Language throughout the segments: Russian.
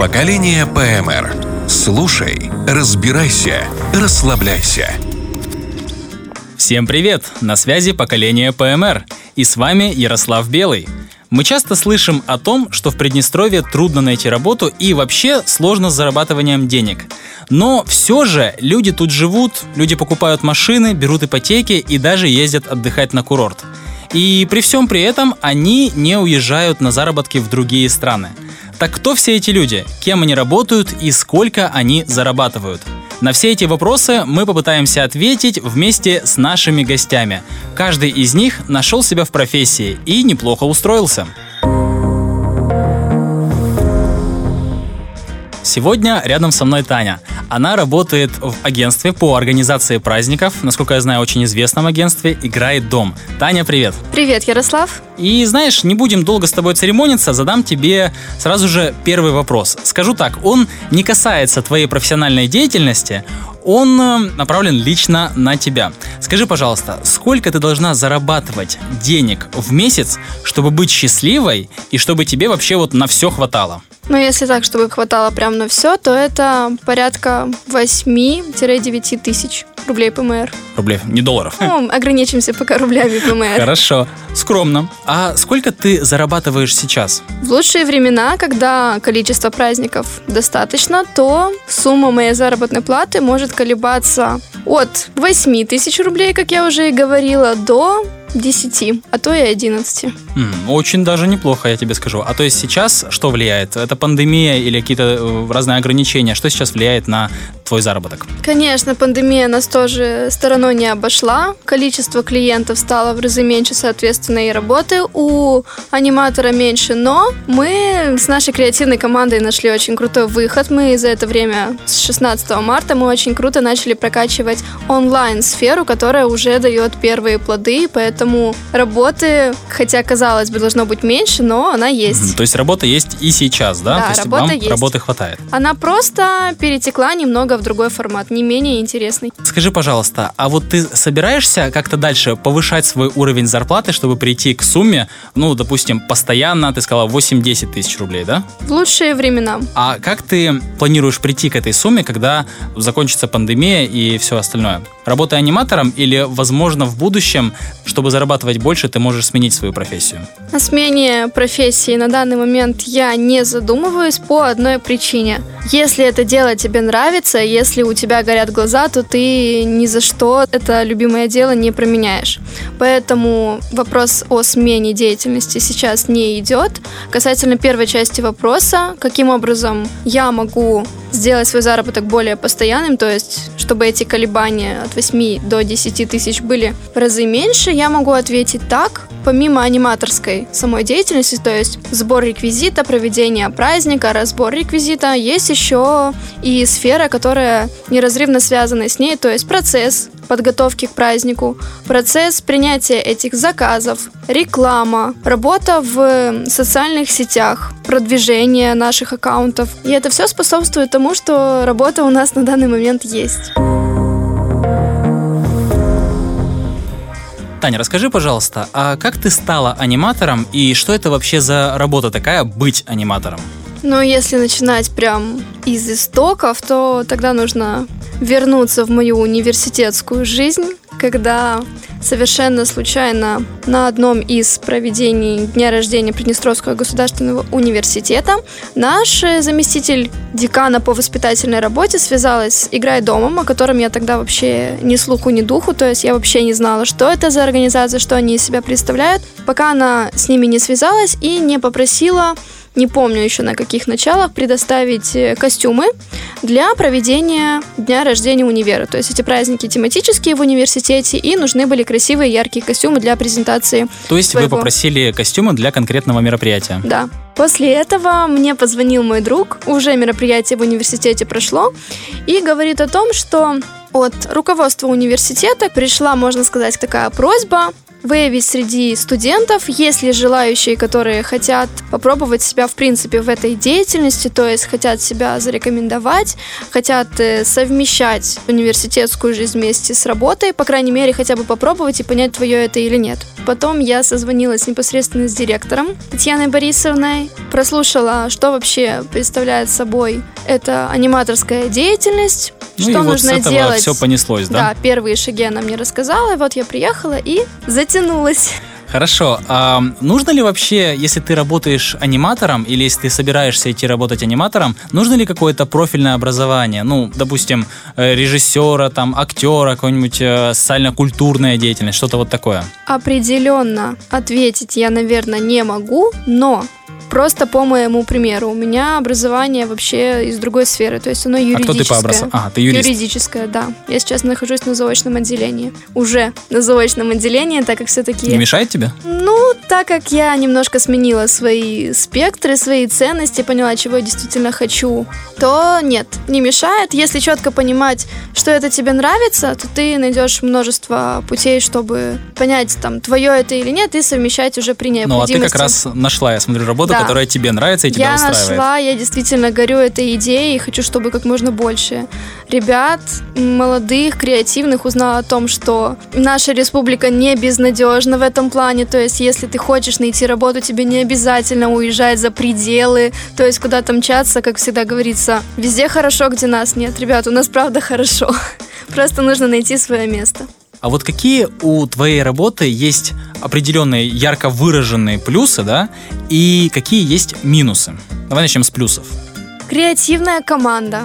Поколение ПМР. Слушай, разбирайся, расслабляйся. Всем привет! На связи поколение ПМР. И с вами Ярослав Белый. Мы часто слышим о том, что в Приднестровье трудно найти работу и вообще сложно с зарабатыванием денег. Но все же люди тут живут, люди покупают машины, берут ипотеки и даже ездят отдыхать на курорт. И при всем при этом они не уезжают на заработки в другие страны. Так кто все эти люди? Кем они работают и сколько они зарабатывают? На все эти вопросы мы попытаемся ответить вместе с нашими гостями. Каждый из них нашел себя в профессии и неплохо устроился. Сегодня рядом со мной Таня. Она работает в агентстве по организации праздников, насколько я знаю, очень известном агентстве «Играет дом». Таня, привет. Привет, Ярослав. И знаешь, не будем долго с тобой церемониться, задам тебе сразу же первый вопрос. Скажу так, он не касается твоей профессиональной деятельности, он э, направлен лично на тебя. Скажи, пожалуйста, сколько ты должна зарабатывать денег в месяц, чтобы быть счастливой и чтобы тебе вообще вот на все хватало? Ну, если так, чтобы хватало прям на все, то это порядка 8-9 тысяч рублей ПМР. Рублей, не долларов. Ну, ограничимся пока рублями ПМР. Хорошо, скромно. А сколько ты зарабатываешь сейчас? В лучшие времена, когда количество праздников достаточно, то сумма моей заработной платы может колебаться от 8 тысяч рублей, как я уже и говорила, до 10, а то и 11. М, очень даже неплохо, я тебе скажу. А то есть сейчас что влияет? Это пандемия или какие-то э, разные ограничения? Что сейчас влияет на твой заработок? Конечно, пандемия нас тоже стороной не обошла. Количество клиентов стало в разы меньше, соответственно, и работы у аниматора меньше. Но мы с нашей креативной командой нашли очень крутой выход. Мы за это время, с 16 марта, мы очень круто начали прокачивать онлайн-сферу, которая уже дает первые плоды, поэтому работы, хотя, казалось бы, должно быть меньше, но она есть. Мгм, То есть работа есть и сейчас, да? Да, То есть работа вам есть. работы хватает. Она просто перетекла немного в другой формат, не менее интересный. Скажи, пожалуйста, а вот ты собираешься как-то дальше повышать свой уровень зарплаты, чтобы прийти к сумме, ну, допустим, постоянно, ты сказала 8-10 тысяч рублей, да? В лучшие времена. А как ты планируешь прийти к этой сумме, когда закончится пандемия и все остальное? Работая аниматором или, возможно, в будущем, чтобы зарабатывать больше, ты можешь сменить свою профессию? О смене профессии на данный момент я не задумываюсь по одной причине. Если это дело тебе нравится, если у тебя горят глаза, то ты ни за что это любимое дело не променяешь. Поэтому вопрос о смене деятельности сейчас не идет. Касательно первой части вопроса, каким образом я могу сделать свой заработок более постоянным, то есть чтобы эти колебания от 8 до 10 тысяч были в разы меньше, я могу ответить так. Помимо аниматорской самой деятельности, то есть сбор реквизита, проведение праздника, разбор реквизита, есть еще и сфера, которая неразрывно связана с ней, то есть процесс подготовки к празднику, процесс принятия этих заказов, реклама, работа в социальных сетях, продвижение наших аккаунтов. И это все способствует тому, что работа у нас на данный момент есть. Таня, расскажи, пожалуйста, а как ты стала аниматором и что это вообще за работа такая быть аниматором? Но если начинать прям из истоков, то тогда нужно вернуться в мою университетскую жизнь, когда совершенно случайно на одном из проведений дня рождения Приднестровского государственного университета наш э, заместитель декана по воспитательной работе связалась с «Играй домом», о котором я тогда вообще ни слуху, ни духу, то есть я вообще не знала, что это за организация, что они из себя представляют, пока она с ними не связалась и не попросила не помню еще на каких началах, предоставить э, костюмы для проведения дня рождения универа. То есть эти праздники тематические в университете, и нужны были красивые яркие костюмы для презентации. То есть вы своего. попросили костюмы для конкретного мероприятия? Да. После этого мне позвонил мой друг, уже мероприятие в университете прошло, и говорит о том, что от руководства университета пришла, можно сказать, такая просьба выявить среди студентов, есть ли желающие, которые хотят попробовать себя в принципе в этой деятельности, то есть хотят себя зарекомендовать, хотят э, совмещать университетскую жизнь вместе с работой, по крайней мере, хотя бы попробовать и понять, твое это или нет. Потом я созвонилась непосредственно с директором Татьяной Борисовной, прослушала, что вообще представляет собой эта аниматорская деятельность, Ну что и вот нужно с этого делать. все понеслось, да? Да, первые шаги она мне рассказала, и вот я приехала и затянулась. Хорошо. А нужно ли вообще, если ты работаешь аниматором или если ты собираешься идти работать аниматором, нужно ли какое-то профильное образование? Ну, допустим, э, режиссера, там, актера, какой-нибудь э, социально-культурная деятельность, что-то вот такое. Определенно ответить я, наверное, не могу, но просто по моему примеру. У меня образование вообще из другой сферы, то есть оно А юридическое. кто ты по образованию? А, ты юрист. Юридическое, да. Я сейчас нахожусь на заочном отделении. Уже на заочном отделении, так как все-таки... Не мешает тебе? Ну, так как я немножко сменила свои спектры, свои ценности, поняла, чего я действительно хочу, то нет, не мешает. Если четко понимать, что это тебе нравится, то ты найдешь множество путей, чтобы понять, там, твое это или нет, и совмещать уже при Ну, а необходимости. ты как раз нашла, я смотрю, работу, Да. которая тебе нравится и тебя я устраивает. нашла, я действительно горю этой идеей и хочу, чтобы как можно больше ребят, молодых, креативных узнало о том, что наша республика не безнадежна в этом плане. То есть, если ты хочешь найти работу, тебе не обязательно уезжать за пределы, то есть куда-то мчаться, как всегда говорится. Везде хорошо, где нас нет. Ребят, у нас правда хорошо. Просто нужно найти свое место. А вот какие у твоей работы есть определенные ярко выраженные плюсы, да, и какие есть минусы? Давай начнем с плюсов. Креативная команда.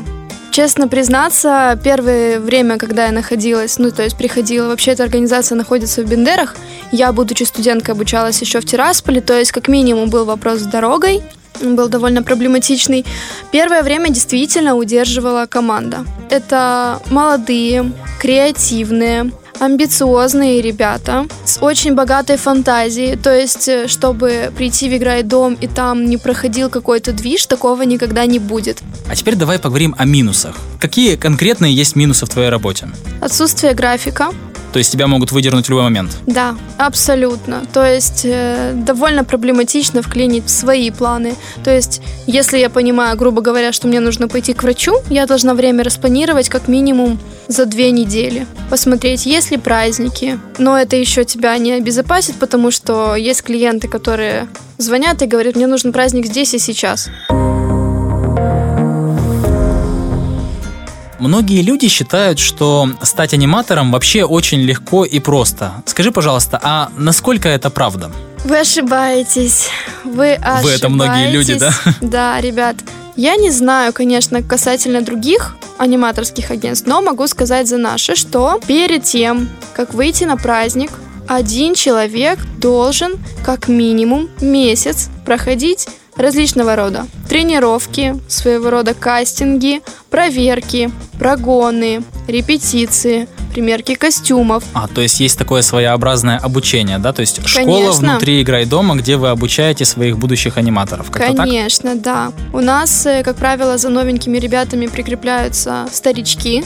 Честно признаться, первое время, когда я находилась, ну, то есть приходила, вообще эта организация находится в Бендерах, я, будучи студенткой, обучалась еще в Тирасполе, то есть как минимум был вопрос с дорогой, был довольно проблематичный. Первое время действительно удерживала команда. Это молодые, креативные, амбициозные ребята с очень богатой фантазией. То есть, э, чтобы прийти в играй дом и там не проходил какой-то движ, такого никогда не будет. А теперь давай поговорим о минусах. Какие конкретные есть минусы в твоей работе? Отсутствие графика. То есть тебя могут выдернуть в любой момент. Да, абсолютно. То есть э, довольно проблематично вклинить свои планы. То есть, если я понимаю, грубо говоря, что мне нужно пойти к врачу, я должна время распланировать как минимум за две недели. Посмотреть, есть ли праздники. Но это еще тебя не обезопасит, потому что есть клиенты, которые звонят и говорят, мне нужен праздник здесь и сейчас. Многие люди считают, что стать аниматором вообще очень легко и просто. Скажи, пожалуйста, а насколько это правда? Вы ошибаетесь. Вы ошибаетесь. Вы это многие люди, да? Да, ребят. Я не знаю, конечно, касательно других аниматорских агентств, но могу сказать за наши, что перед тем, как выйти на праздник, один человек должен как минимум месяц проходить различного рода тренировки, своего рода кастинги, проверки, прогоны, репетиции, примерки костюмов. А, то есть есть такое своеобразное обучение, да? То есть школа Конечно. внутри играй дома, где вы обучаете своих будущих аниматоров. Так? Конечно, да. У нас, э, как правило, за новенькими ребятами прикрепляются старички,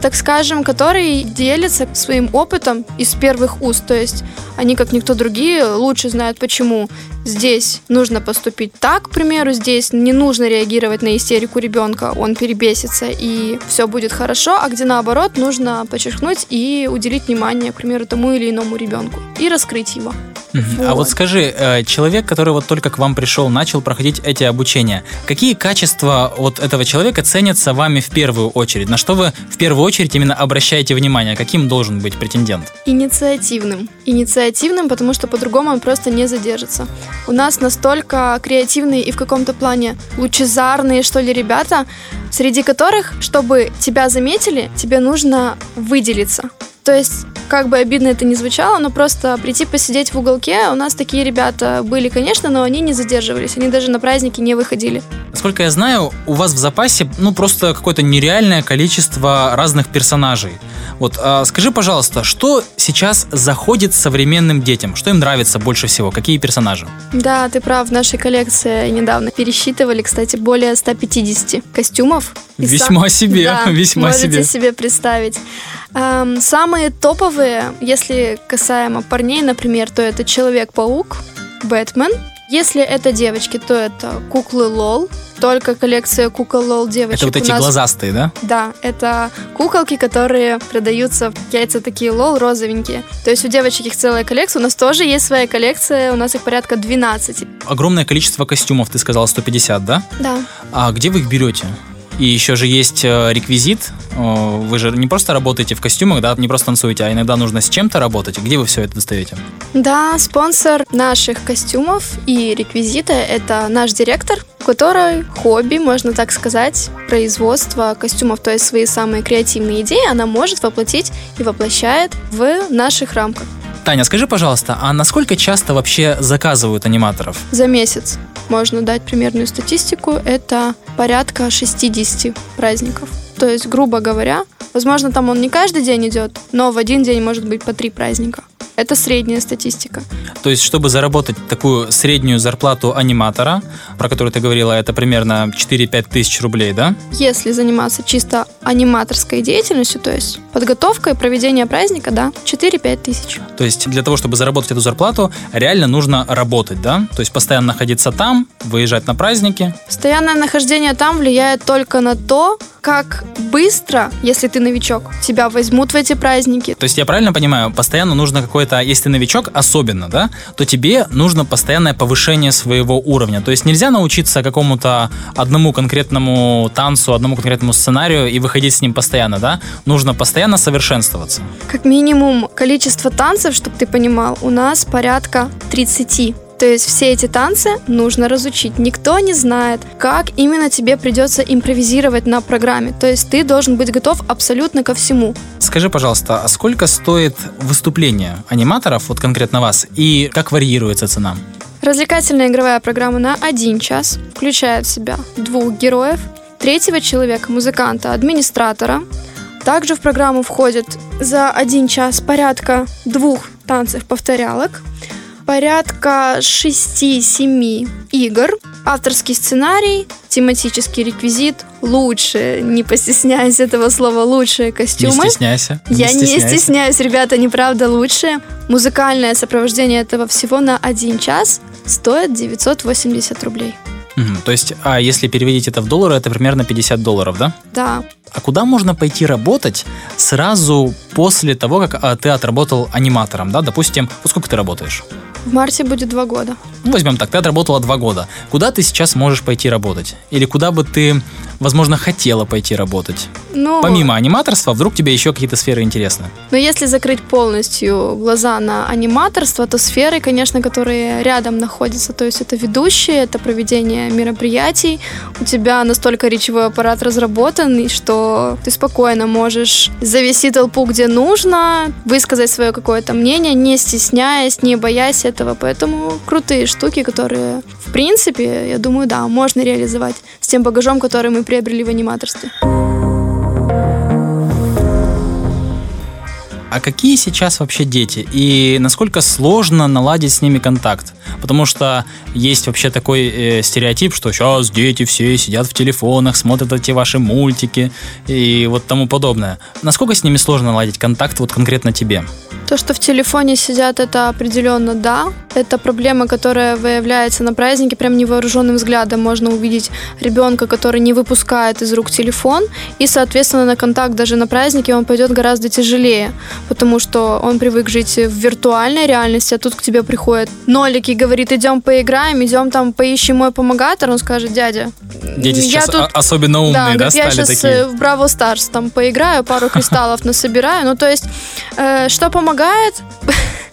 так скажем, которые делятся своим опытом из первых уст. То есть они, как никто другие, лучше знают, почему здесь нужно поступить так, к примеру, здесь не нужно реагировать на истерику ребенка, он перебесится и все будет хорошо, а где наоборот нужно подчеркнуть и уделить внимание, к примеру, тому или иному ребенку и раскрыть его. Мгм. А вот Вот. скажи, э, человек, который вот только к вам пришел, начал проходить эти обучения, какие качества вот этого человека ценятся вами в первую очередь? На что вы в первую очередь именно обращаете внимание? Каким должен быть претендент? Инициативным. Инициативным, потому что по-другому он просто не задержится. У нас настолько креативные и в каком-то плане лучезарные, что ли, ребята, среди которых, чтобы тебя заметили, тебе нужно выделиться. То есть, как бы обидно это ни звучало, но просто прийти посидеть в уголке, у нас такие ребята были, конечно, но они не задерживались, они даже на праздники не выходили. Насколько я знаю, у вас в запасе ну просто какое-то нереальное количество разных персонажей. Вот а, скажи, пожалуйста, что сейчас заходит современным детям? Что им нравится больше всего? Какие персонажи? Да, ты прав, в нашей коллекции недавно пересчитывали, кстати, более 150 костюмов. Весьма сам- себе, Да, весьма можете себе. себе представить. Эм, самые топовые, если касаемо парней, например, то это Человек-паук, Бэтмен. Если это девочки, то это куклы LOL. Только коллекция кукол LOL девочек. Это вот эти нас... глазастые, да? Да, это куколки, которые продаются, яйца такие LOL розовенькие. То есть у девочек их целая коллекция, у нас тоже есть своя коллекция, у нас их порядка 12. Огромное количество костюмов, ты сказала 150, да? Да. А где вы их берете? И еще же есть э, реквизит. Вы же не просто работаете в костюмах, да, не просто танцуете, а иногда нужно с чем-то работать. Где вы все это достаете? Да, спонсор наших костюмов и реквизита – это наш директор, у которой хобби, можно так сказать, производство костюмов, то есть свои самые креативные идеи она может воплотить и воплощает в наших рамках. Таня, скажи, пожалуйста, а насколько часто вообще заказывают аниматоров? За месяц можно дать примерную статистику. Это порядка 60 праздников. То есть, грубо говоря, возможно, там он не каждый день идет, но в один день может быть по три праздника. Это средняя статистика. То есть, чтобы заработать такую среднюю зарплату аниматора, про которую ты говорила, это примерно 4-5 тысяч рублей, да? Если заниматься чисто аниматорской деятельностью, то есть подготовкой, проведение праздника, да, 4-5 тысяч. То есть для того, чтобы заработать эту зарплату, реально нужно работать, да? То есть постоянно находиться там, выезжать на праздники. Постоянное нахождение там влияет только на то, как быстро, если ты новичок, тебя возьмут в эти праздники. То есть я правильно понимаю, постоянно нужно какое-то, если ты новичок особенно, да, то тебе нужно постоянное повышение своего уровня. То есть нельзя научиться какому-то одному конкретному танцу, одному конкретному сценарию и выходить с ним постоянно, да? Нужно постоянно совершенствоваться. Как минимум количество танцев, чтобы ты понимал, у нас порядка 30. То есть все эти танцы нужно разучить. Никто не знает, как именно тебе придется импровизировать на программе. То есть ты должен быть готов абсолютно ко всему. Скажи, пожалуйста, а сколько стоит выступление аниматоров, вот конкретно вас, и как варьируется цена? Развлекательная игровая программа на один час включает в себя двух героев, третьего человека, музыканта, администратора. Также в программу входит за один час порядка двух танцев-повторялок, порядка 6-7 игр, авторский сценарий, тематический реквизит, лучше, не постесняюсь этого слова, лучшие костюмы. Не стесняйся. Я не стесняйся. стесняюсь, ребята, неправда лучшие. Музыкальное сопровождение этого всего на один час стоит 980 рублей. Мгм, То есть, а если переводить это в доллары, это примерно 50 долларов, да? Да, А куда можно пойти работать сразу после того, как а, ты отработал аниматором, да? Допустим, вот сколько ты работаешь? в марте будет два года. Ну, возьмем так, ты отработала два года. Куда ты сейчас можешь пойти работать? Или куда бы ты, возможно, хотела пойти работать? Ну, Помимо аниматорства, вдруг тебе еще какие-то сферы интересны? Но если закрыть полностью глаза на аниматорство, то сферы, конечно, которые рядом находятся, то есть это ведущие, это проведение мероприятий, у тебя настолько речевой аппарат разработан, что ты спокойно можешь завести толпу где нужно, высказать свое какое-то мнение, не стесняясь, не боясь этого. Поэтому крутые штуки, которые, в принципе, я думаю, да, можно реализовать с тем багажом, который мы приобрели в аниматорстве. А какие сейчас вообще дети? И насколько сложно наладить с ними контакт? Потому что есть вообще такой э, стереотип, что сейчас дети все сидят в телефонах, смотрят эти ваши мультики и вот тому подобное. Насколько с ними сложно наладить контакт вот конкретно тебе? То, что в телефоне сидят, это определенно да. Это проблема, которая выявляется на празднике прям невооруженным взглядом. Можно увидеть ребенка, который не выпускает из рук телефон, и, соответственно, на контакт даже на празднике он пойдет гораздо тяжелее, потому что он привык жить в виртуальной реальности, а тут к тебе приходит нолик и говорит, идем поиграем, идем там поищем мой помогатор. Он скажет, дядя, Дети я сейчас тут о- особенно умные, да, говорит, я сейчас такие? в Браво Старс там поиграю, пару кристаллов насобираю. Ну, то есть, э, что помогает?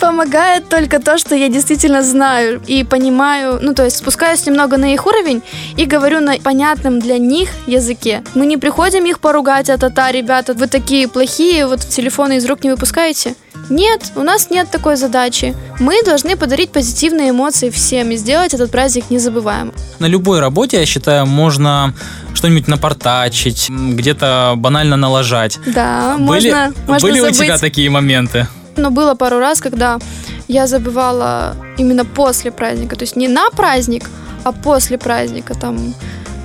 Помогает только то, что я действительно знаю и понимаю, ну, то есть спускаюсь немного на их уровень и говорю на понятном для них языке. Мы не приходим их поругать, а та ребята, вы такие плохие, вот телефоны из рук не выпускаете. Нет, у нас нет такой задачи. Мы должны подарить позитивные эмоции всем и сделать этот праздник незабываемым. На любой работе, я считаю, можно что-нибудь напортачить, где-то банально налажать. Да, были можно, можно были у забыть. тебя такие моменты? Но было пару раз, когда я забывала именно после праздника. То есть не на праздник, а после праздника. Там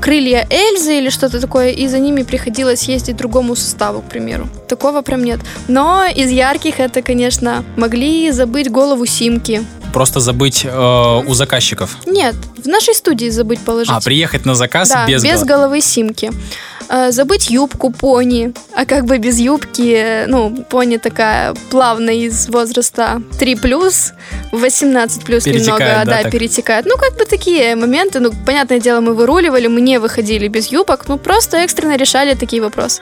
крылья Эльзы или что-то такое, и за ними приходилось ездить другому составу, к примеру. Такого прям нет. Но из ярких это, конечно, могли забыть голову Симки. Просто забыть э, у заказчиков. Нет, в нашей студии забыть положить. А, приехать на заказ да, без, без гол- головы Симки. Э, забыть юбку пони. А как бы без юбки, э, ну, пони такая плавно из возраста 3 плюс, 18 плюс немного, да, да, так? перетекает. Ну, как бы такие моменты, ну, понятное дело, мы выруливали, мы не выходили без юбок, ну, просто экстренно решали такие вопросы.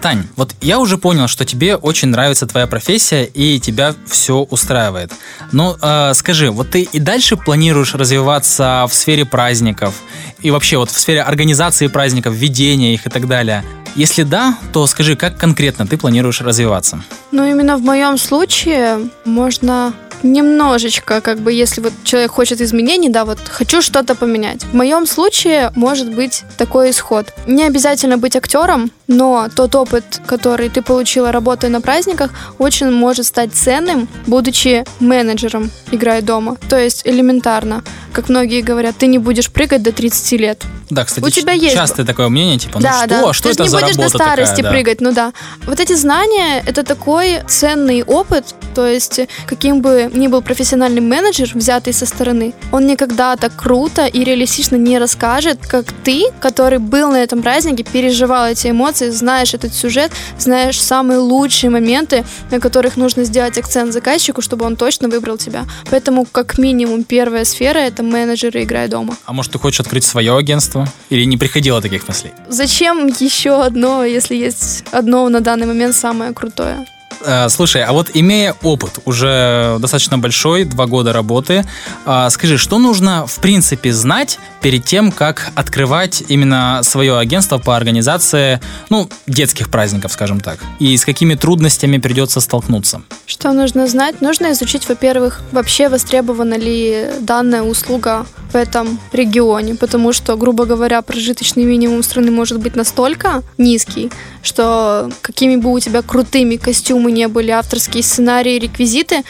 Тань, вот я уже понял, что тебе очень нравится твоя профессия и тебя все устраивает. Но э, скажи, вот ты и дальше планируешь развиваться в сфере праздников и вообще вот в сфере организации праздников, ведения их и так далее? Если да, то скажи, как конкретно ты планируешь развиваться? Ну, именно в моем случае можно немножечко, как бы, если вот человек хочет изменений, да, вот хочу что-то поменять. В моем случае может быть такой исход. Не обязательно быть актером, но тот опыт, который ты получила, работая на праздниках, очень может стать ценным, будучи менеджером, играя дома. То есть элементарно, как многие говорят, ты не будешь прыгать до 30 лет. Да, кстати, У тебя есть- частое такое мнение, типа, ну да, что, да. что Ты это не за будешь работа до старости такая, да? прыгать, ну да. Вот эти знания это такой ценный опыт, то есть каким бы ни был профессиональный менеджер, взятый со стороны, он никогда так круто и реалистично не расскажет, как ты, который был на этом празднике, переживал эти эмоции, знаешь этот сюжет, знаешь самые лучшие моменты, на которых нужно сделать акцент заказчику, чтобы он точно выбрал тебя. Поэтому как минимум первая сфера это менеджеры играй дома. А может, ты хочешь открыть свое агентство? Или не приходило таких мыслей? Зачем еще одно, если есть одно на данный момент самое крутое? Э, Слушай, а вот имея опыт уже достаточно большой, два года работы, а, скажи, что нужно в принципе знать перед тем, как открывать именно свое агентство по организации, ну, детских праздников, скажем так, и с какими трудностями придется столкнуться? Что нужно знать? Нужно изучить, во-первых, вообще востребована ли данная услуга в этом регионе, потому что, грубо говоря, прожиточный минимум страны может быть настолько низкий, что какими бы у тебя крутыми костюмы не были, авторские сценарии, реквизиты,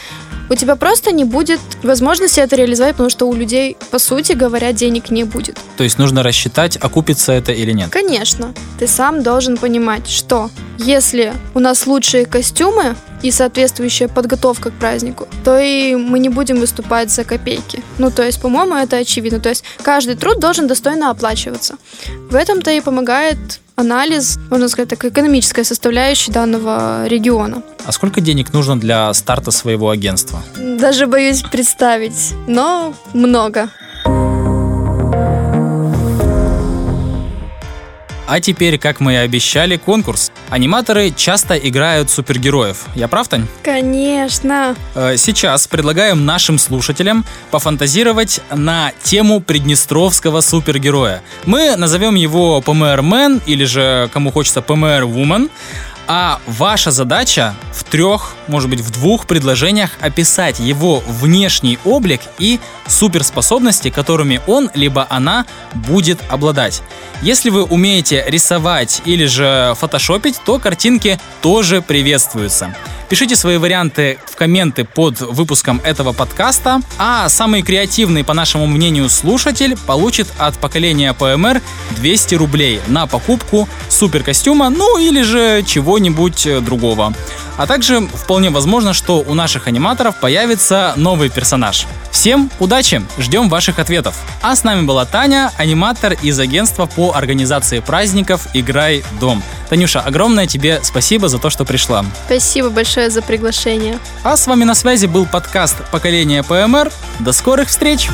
у тебя просто не будет возможности это реализовать, потому что у людей, по сути говоря, денег не будет. То есть нужно рассчитать, окупится это или нет. Конечно, ты сам должен понимать, что если у нас лучшие костюмы и соответствующая подготовка к празднику, то и мы не будем выступать за копейки. Ну, то есть, по-моему, это очевидно. То есть, каждый труд должен достойно оплачиваться. В этом-то и помогает анализ, можно сказать, так, экономическая составляющая данного региона. А сколько денег нужно для старта своего агентства? Даже боюсь представить, но много. А теперь, как мы и обещали, конкурс. Аниматоры часто играют супергероев. Я прав, Тань? Конечно. Э, Сейчас предлагаем нашим слушателям пофантазировать на тему приднестровского супергероя. Мы назовем его ПМР Мэн или же, кому хочется, ПМР Woman. А ваша задача в трех, может быть, в двух предложениях описать его внешний облик и суперспособности, которыми он либо она будет обладать. Если вы умеете рисовать или же фотошопить, то картинки тоже приветствуются. Пишите свои варианты в комменты под выпуском этого подкаста, а самый креативный, по нашему мнению, слушатель получит от поколения ПМР 200 рублей на покупку суперкостюма, ну или же чего-нибудь э, другого. А также вполне возможно, что у наших аниматоров появится новый персонаж. Всем удачи, ждем ваших ответов. А с нами была Таня, аниматор из агентства по организации праздников «Играй дом». Танюша, огромное тебе спасибо за то, что пришла. Спасибо большое за приглашение. А с вами на связи был подкаст «Поколение ПМР». До скорых встреч!